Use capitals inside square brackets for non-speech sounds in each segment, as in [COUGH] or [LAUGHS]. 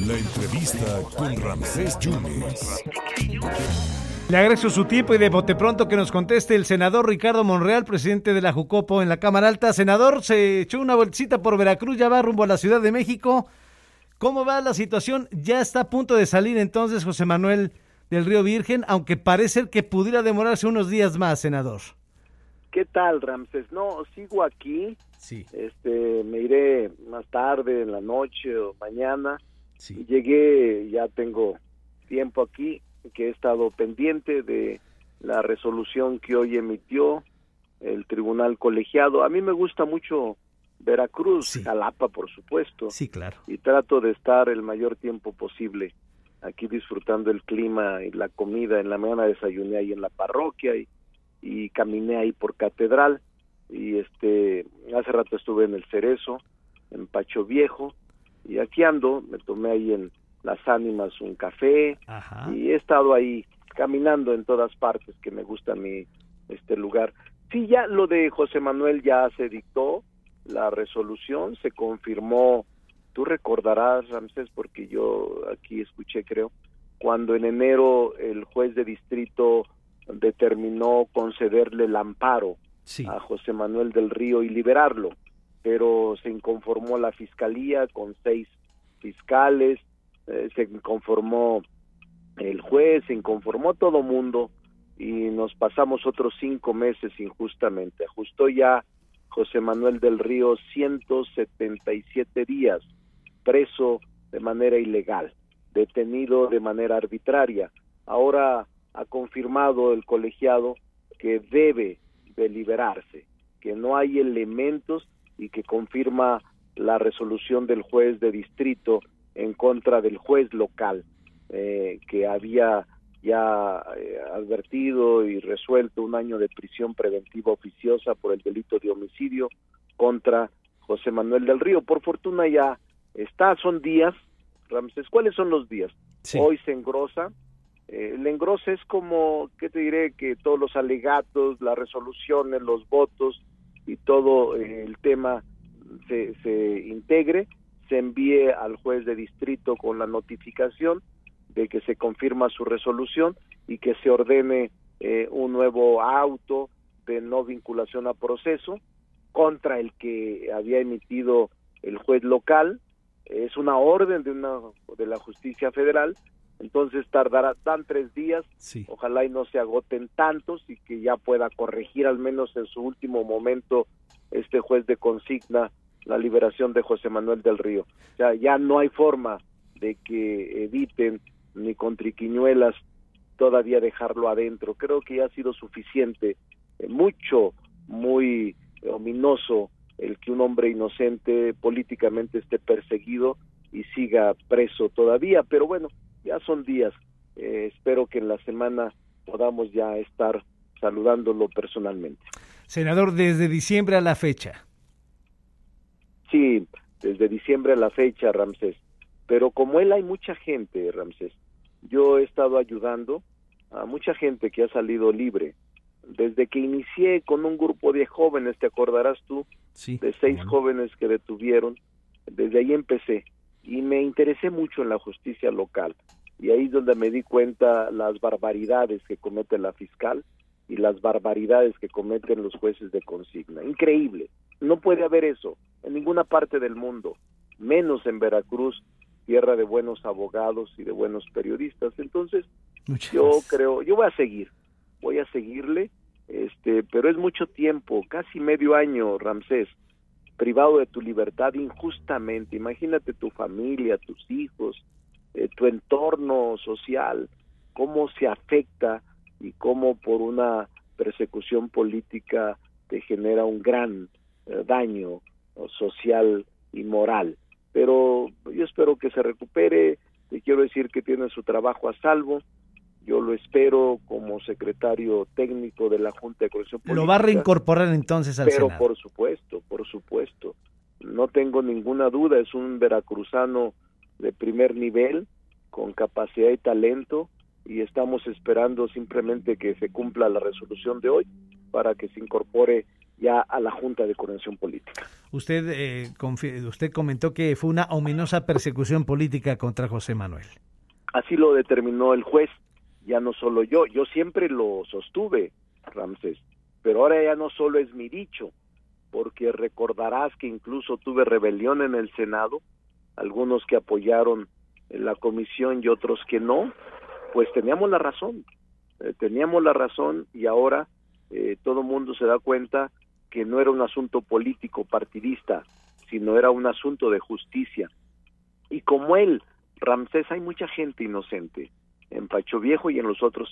La entrevista con Ramsés Yunes. Le agradezco su tiempo y de bote pronto que nos conteste el senador Ricardo Monreal, presidente de la Jucopo en la Cámara Alta. Senador, se echó una vueltecita por Veracruz, ya va rumbo a la Ciudad de México. ¿Cómo va la situación? Ya está a punto de salir entonces José Manuel del Río Virgen, aunque parece que pudiera demorarse unos días más, senador. ¿Qué tal, Ramses? No, sigo aquí. Sí. Este, me iré más tarde, en la noche o mañana. Sí. Llegué, ya tengo tiempo aquí, que he estado pendiente de la resolución que hoy emitió el tribunal colegiado. A mí me gusta mucho Veracruz, Sí. Jalapa, por supuesto, Sí, claro. y trato de estar el mayor tiempo posible aquí disfrutando el clima y la comida. En la mañana desayuné ahí en la parroquia y, y caminé ahí por Catedral y este hace rato estuve en el Cerezo, en Pacho Viejo y aquí ando, me tomé ahí en Las Ánimas un café Ajá. y he estado ahí caminando en todas partes que me gusta mí este lugar. Sí, ya lo de José Manuel ya se dictó, la resolución se confirmó, tú recordarás, Ramsés, porque yo aquí escuché, creo, cuando en enero el juez de distrito determinó concederle el amparo Sí. a José Manuel del Río y liberarlo, pero se inconformó la fiscalía con seis fiscales, eh, se inconformó el juez, se inconformó todo mundo y nos pasamos otros cinco meses injustamente. Ajustó ya José Manuel del Río 177 días preso de manera ilegal, detenido de manera arbitraria. Ahora ha confirmado el colegiado que debe de liberarse, que no hay elementos y que confirma la resolución del juez de distrito en contra del juez local eh, que había ya eh, advertido y resuelto un año de prisión preventiva oficiosa por el delito de homicidio contra José Manuel del Río. Por fortuna ya está, son días, Ramses, ¿cuáles son los días? Sí. Hoy se engrosa, eh, el engrose es como, ¿qué te diré? Que todos los alegatos, las resoluciones, los votos y todo eh, el tema se, se integre, se envíe al juez de distrito con la notificación de que se confirma su resolución y que se ordene eh, un nuevo auto de no vinculación a proceso contra el que había emitido el juez local. Es una orden de, una, de la justicia federal, entonces tardará tan tres días Sí. ojalá y no se agoten tantos y que ya pueda corregir al menos en su último momento este juez de consigna la liberación de José Manuel del Río. O sea, ya no hay forma de que eviten ni con triquiñuelas todavía dejarlo adentro. Creo que ya ha sido suficiente, eh, mucho, muy ominoso el que un hombre inocente políticamente esté perseguido y siga preso todavía, pero bueno, ya son días. Eh, espero que en la semana podamos ya estar saludándolo personalmente. Senador, desde diciembre a la fecha. Sí, desde diciembre a la fecha, Ramsés. Pero como él hay mucha gente, Ramsés. Yo he estado ayudando a mucha gente que ha salido libre. Desde que inicié con un grupo de jóvenes, te acordarás tú, Sí. de seis jóvenes que detuvieron. Desde ahí empecé y me interesé mucho en la justicia local. Y ahí es donde me di cuenta las barbaridades que comete la fiscal y las barbaridades que cometen los jueces de consigna. Increíble. No puede haber eso en ninguna parte del mundo, menos en Veracruz, tierra de buenos abogados y de buenos periodistas. Entonces, Muchas yo gracias. creo, yo voy a seguir, voy a seguirle, este, pero es mucho tiempo, casi medio año, Ramsés, privado de tu libertad injustamente. Imagínate tu familia, tus hijos, eh, tu entorno social, cómo se afecta y cómo por una persecución política te genera un gran eh, daño social y moral. Pero yo espero que se recupere, te quiero decir que tiene su trabajo a salvo, yo lo espero como secretario técnico de la Junta de Corrección Política. Lo va a reincorporar entonces al Pero Senado. por supuesto, por supuesto. No tengo ninguna duda, es un veracruzano de primer nivel, con capacidad y talento, y estamos esperando simplemente que se cumpla la resolución de hoy para que se incorpore ya a la Junta de Coordinación Política. usted, eh, usted comentó que fue una ominosa persecución política contra José Manuel. Así lo determinó el juez, ya no solo yo, yo siempre lo sostuve, Ramsés, pero ahora ya no solo es mi dicho, porque recordarás que incluso tuve rebelión en el Senado, algunos que apoyaron la comisión y otros que no, pues teníamos la razón, eh, teníamos la razón y ahora eh, todo mundo se da cuenta que no era un asunto político partidista, sino era un asunto de justicia. Y como él, Ramsés, hay mucha gente inocente en Pacho Viejo y en los otros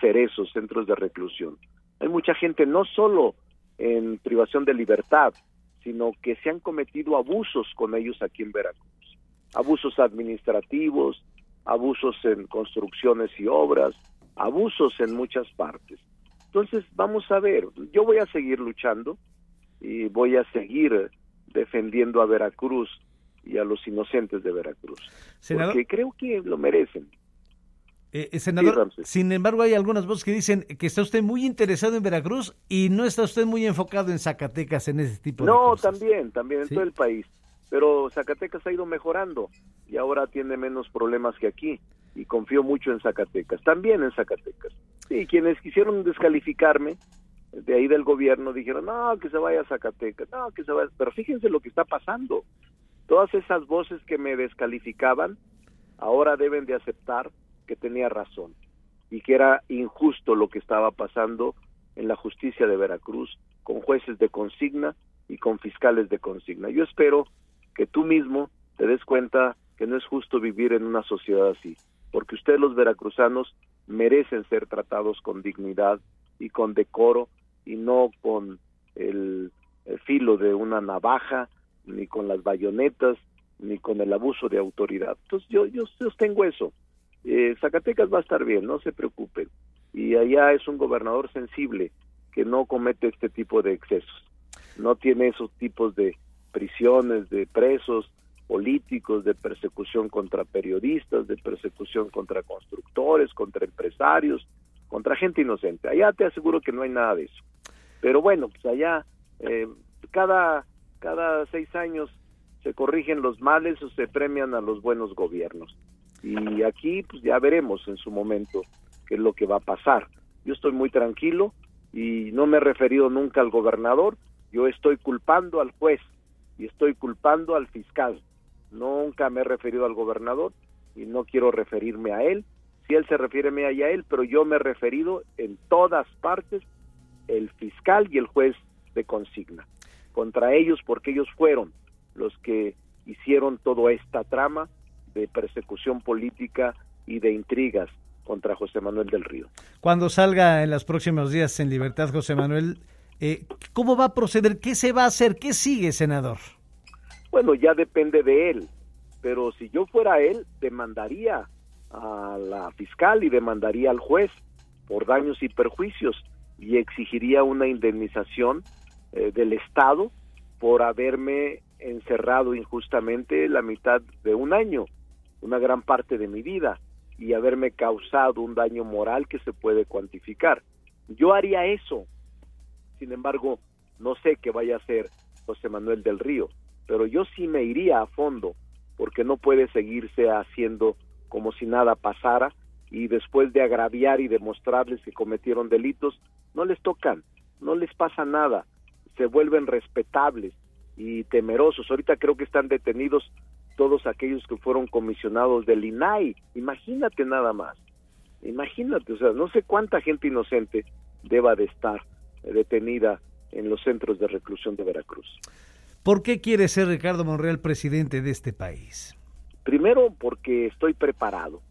cerezos, centros de reclusión. Hay mucha gente no solo en privación de libertad, sino que se han cometido abusos con ellos aquí en Veracruz. Abusos administrativos, abusos en construcciones y obras, abusos en muchas partes. Entonces, vamos a ver, yo voy a seguir luchando y voy a seguir defendiendo a Veracruz y a los inocentes de Veracruz, porque creo que lo merecen. Eh, eh, senador, sin embargo, hay algunas voces que dicen que está usted muy interesado en Veracruz y no está usted muy enfocado en Zacatecas en ese tipo de cosas. No, también, también en todo el país. Pero Zacatecas ha ido mejorando y ahora tiene menos problemas que aquí. Y confío mucho en Zacatecas, también en Zacatecas. Y quienes quisieron descalificarme de ahí del gobierno dijeron, no, que se vaya a Zacatecas, no, que se vaya. Pero fíjense lo que está pasando. Todas esas voces que me descalificaban ahora deben de aceptar que tenía razón y que era injusto lo que estaba pasando en la justicia de Veracruz con jueces de consigna y con fiscales de consigna. Yo espero que tú mismo te des cuenta que no es justo vivir en una sociedad así, porque ustedes los veracruzanos merecen ser tratados con dignidad y con decoro y no con el, el filo de una navaja, ni con las bayonetas, ni con el abuso de autoridad. Entonces yo, yo sostengo eso. Eh, Zacatecas va a estar bien, no se preocupen. Y allá es un gobernador sensible que no comete este tipo de excesos. No tiene esos tipos de prisiones, de presos políticos, de persecución contra periodistas, de persecución contra constructores, contra empresarios, contra gente inocente. Allá te aseguro que no hay nada de eso. Pero bueno, pues allá eh, cada, cada seis años se corrigen los males o se premian a los buenos gobiernos. Y aquí pues ya veremos en su momento qué es lo que va a pasar. Yo estoy muy tranquilo y no me he referido nunca al gobernador, yo estoy culpando al juez y estoy culpando al fiscal. Nunca me he referido al gobernador y no quiero referirme a él. Si él se refiere a él, pero yo me he referido en todas partes el fiscal y el juez de consigna contra ellos porque ellos fueron los que hicieron toda esta trama de persecución política y de intrigas contra José Manuel del Río. Cuando salga en los próximos días en libertad José Manuel, eh, ¿cómo va a proceder? ¿Qué se va a hacer? ¿Qué sigue, senador? Bueno, ya depende de él, pero si yo fuera él, demandaría a la fiscal y demandaría al juez por daños y perjuicios y exigiría una indemnización eh, del Estado por haberme encerrado injustamente la mitad de un año una gran parte de mi vida y haberme causado un daño moral que se puede cuantificar. Yo haría eso. Sin embargo, no sé qué vaya a hacer José Manuel del Río, pero yo sí me iría a fondo porque no puede seguirse haciendo como si nada pasara y después de agraviar y demostrarles que cometieron delitos, no les tocan, no les pasa nada, se vuelven respetables y temerosos. Ahorita creo que están detenidos todos aquellos que fueron comisionados del INAI. Imagínate nada más. Imagínate, o sea, no sé cuánta gente inocente deba de estar detenida en los centros de reclusión de Veracruz. ¿Por qué quiere ser Ricardo Monreal presidente de este país? Primero, porque estoy preparado.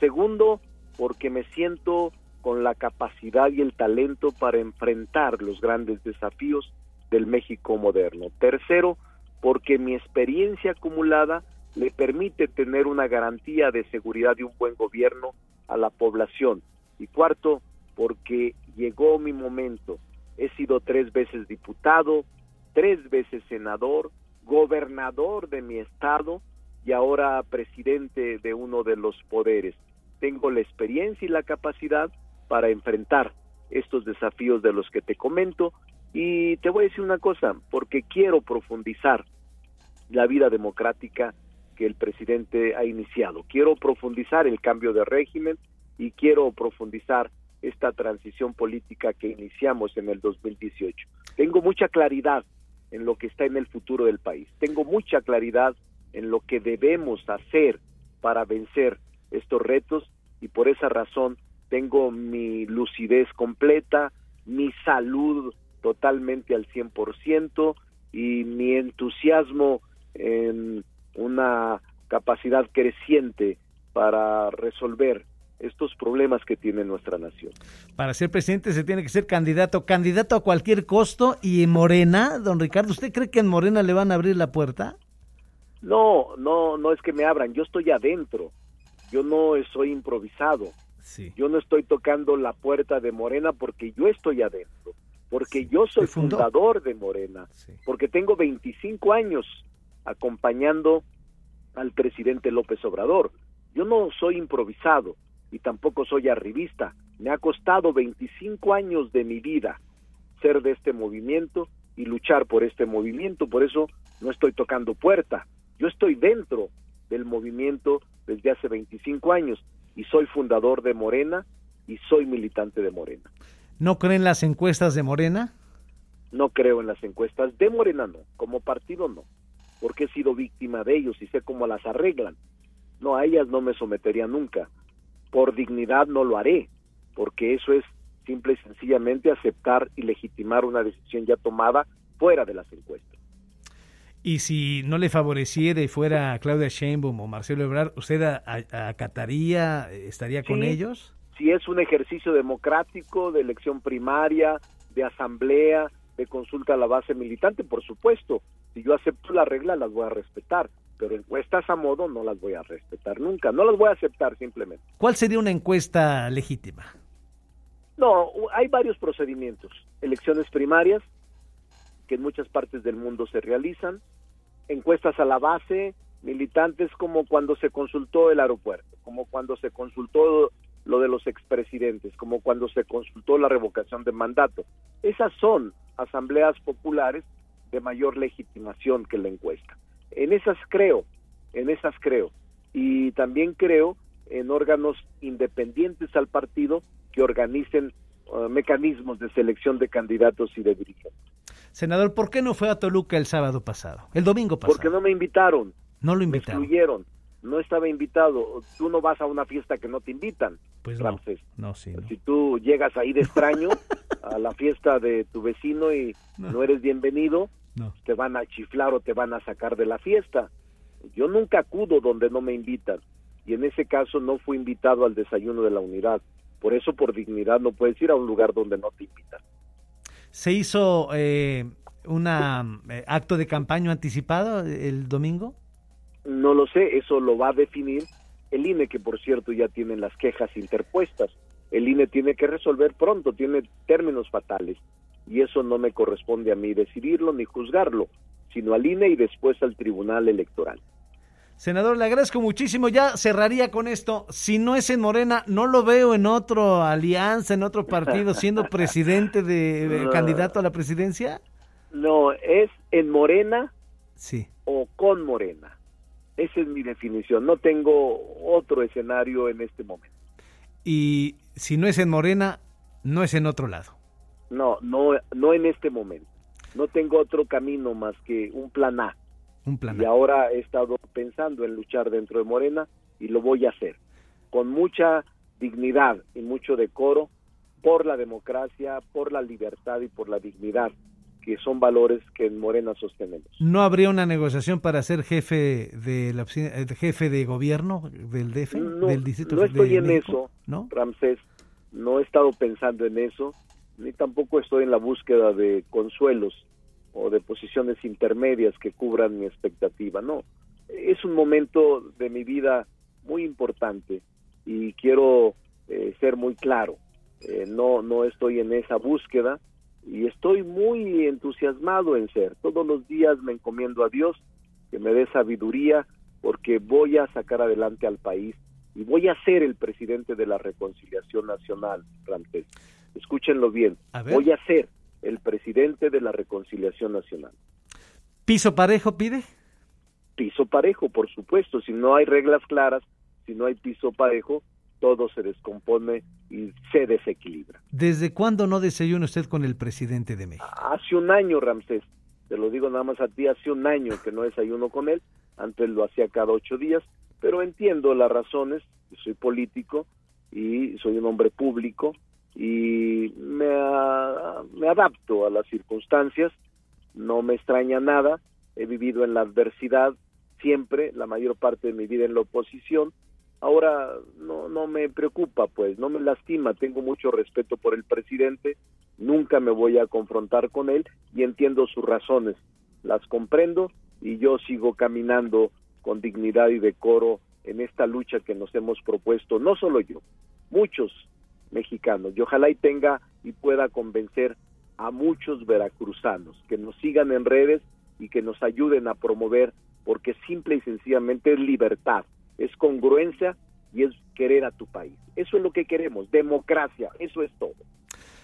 Segundo, porque me siento con la capacidad y el talento para enfrentar los grandes desafíos del México moderno. Tercero, porque mi experiencia acumulada le permite tener una garantía de seguridad y un buen gobierno a la población. Y cuarto, porque llegó mi momento. He sido tres veces diputado, tres veces senador, gobernador de mi estado y ahora presidente de uno de los poderes. Tengo la experiencia y la capacidad para enfrentar estos desafíos de los que te comento Y te voy a decir una cosa, porque quiero profundizar la vida democrática que el presidente ha iniciado. Quiero profundizar el cambio de régimen y quiero profundizar esta transición política que iniciamos en el 2018. Tengo mucha claridad en lo que está en el futuro del país. Tengo mucha claridad en lo que debemos hacer para vencer estos retos y por esa razón tengo mi lucidez completa, mi salud totalmente al 100% y mi entusiasmo en una capacidad creciente para resolver estos problemas que tiene nuestra nación. Para ser presidente se tiene que ser candidato, candidato a cualquier costo. Y en Morena, don Ricardo, ¿usted cree que en Morena le van a abrir la puerta? No, no, no es que me abran, yo estoy adentro, yo no soy improvisado, sí. yo no estoy tocando la puerta de Morena porque yo estoy adentro, porque yo soy fundador de Morena, porque tengo 25 años acompañando al presidente López Obrador. Yo no soy improvisado y tampoco soy arribista. Me ha costado 25 años de mi vida ser de este movimiento y luchar por este movimiento. Por eso no estoy tocando puerta. Yo estoy dentro del movimiento desde hace 25 años y soy fundador de Morena y soy militante de Morena. ¿No creen las encuestas de Morena? No creo en las encuestas de Morena, no. Como partido, no. Porque he sido víctima de ellos y sé cómo las arreglan. No, a ellas no me sometería nunca. Por dignidad no lo haré, porque eso es simple y sencillamente aceptar y legitimar una decisión ya tomada fuera de las encuestas. Y si no le favoreciera y fuera Claudia Sheinbaum o Marcelo Ebrard, ¿usted acataría, estaría con ellos? Si es un ejercicio democrático de elección primaria, de asamblea, de consulta a la base militante, por supuesto. Si yo acepto la regla, las voy a respetar, pero encuestas a modo no las voy a respetar nunca, no las voy a aceptar simplemente. ¿Cuál sería una encuesta legítima? No, hay varios procedimientos. Elecciones primarias, que en muchas partes del mundo se realizan, encuestas a la base, militantes como cuando se consultó el aeropuerto, como cuando se consultó lo de los expresidentes, como cuando se consultó la revocación de mandato. Esas son asambleas populares de mayor legitimación que la encuesta. En esas creo, en esas creo. Y también creo en órganos independientes al partido que organicen uh, mecanismos de selección de candidatos y de dirigentes. Senador, ¿por qué no fue a Toluca el sábado pasado? El domingo pasado. Porque no me invitaron. No lo invitaron. Me excluyeron. No estaba invitado. Tú no vas a una fiesta que no te invitan. Pues no. sí, Si tú llegas ahí de extraño [LAUGHS] a la fiesta de tu vecino y no, eres bienvenido, te van a chiflar o te van a sacar de la fiesta. Yo nunca acudo donde no me invitan. Y en ese caso no fui invitado al desayuno de la unidad. Por eso, por dignidad, no puedes ir a un lugar donde no te invitan se hizo eh, un eh, acto de campaña anticipado el domingo? No lo sé, eso lo va a definir el INE, que por cierto ya tienen las quejas interpuestas. El INE tiene que resolver pronto, tiene términos fatales, y eso no me corresponde a mí decidirlo ni juzgarlo, sino al INE y después al Tribunal Electoral. Senador, le agradezco muchísimo. Ya cerraría con esto. Si no es en Morena, no lo veo en otro alianza, en otro partido, siendo [LAUGHS] presidente de, candidato a la presidencia. No, es en Morena sí. o con Morena. Esa es mi definición. No tengo otro escenario en este momento. Y si no es en Morena, no es en otro lado. No, no, no en este momento. No tengo otro camino más que un plan A y ahora he estado pensando en luchar dentro de Morena y lo voy a hacer con mucha dignidad y mucho decoro por la democracia, por la libertad y por la dignidad, que son valores que en Morena sostenemos. ¿No habría una negociación para ser jefe de la eh, jefe de gobierno del DF, no, del distrito No estoy en eso, ¿no? Ramsés, no he estado pensando en eso, ni tampoco estoy en la búsqueda de consuelos o de posiciones intermedias que cubran mi expectativa. No, es un momento de mi vida muy importante y quiero eh, ser muy claro. Eh, no, no estoy en esa búsqueda y estoy muy entusiasmado en ser. Todos los días me encomiendo a Dios que me dé sabiduría porque voy a sacar adelante al país y voy a ser el presidente de la reconciliación nacional, Ramsés. Escúchenlo bien. Voy a ser el presidente de la Reconciliación Nacional. ¿Piso parejo pide? Piso parejo, por supuesto. Si no hay reglas claras, si no hay piso parejo, todo se descompone y se desequilibra. ¿Desde cuándo no desayuna usted con el presidente de México? Hace un año, Ramsés. Te lo digo nada más a ti, hace un año que no desayuno con él. Antes lo hacía cada ocho días, pero entiendo las razones. Soy político y soy un hombre público y me, me adapto a las circunstancias. No me extraña nada. He vivido en la adversidad siempre, la mayor parte de mi vida en la oposición ahora no, no me preocupa, pues, no me lastima, tengo mucho respeto por el presidente, nunca me voy a confrontar con él y entiendo sus razones, las comprendo y yo sigo caminando con dignidad y decoro en esta lucha que nos hemos propuesto, no solo yo, muchos mexicanos, y ojalá y tenga y pueda convencer a muchos veracruzanos que nos sigan en redes y que nos ayuden a promover, porque simple y sencillamente es libertad, es congruencia y es querer a tu país. Eso es lo que queremos, democracia, eso es todo.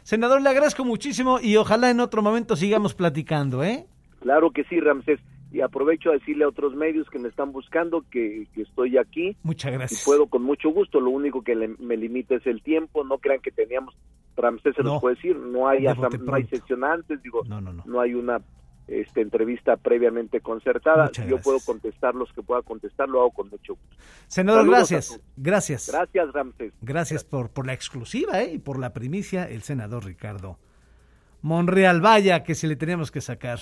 Senador, le agradezco muchísimo y ojalá en otro momento sigamos platicando, ¿eh? Claro que sí, Ramsés. Y aprovecho a decirle a otros medios que me están buscando que, estoy aquí. Muchas gracias. Y puedo con mucho gusto. Lo único que me limita es el tiempo. No crean que teníamos, Ramsés se los puede decir, no hay, no hay sesionantes, digo, no, no, no. no hay una esta entrevista previamente concertada. Yo puedo contestar los que pueda contestar, lo hago con mucho gusto. Senador, gracias. Gracias. Gracias, Ramsés. Gracias por, por la exclusiva ¿eh? y por la primicia, el senador Ricardo Monreal. Vaya que si le tenemos que sacar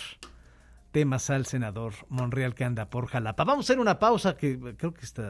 temas al senador Monreal que anda por Jalapa. Vamos a hacer una pausa que creo que está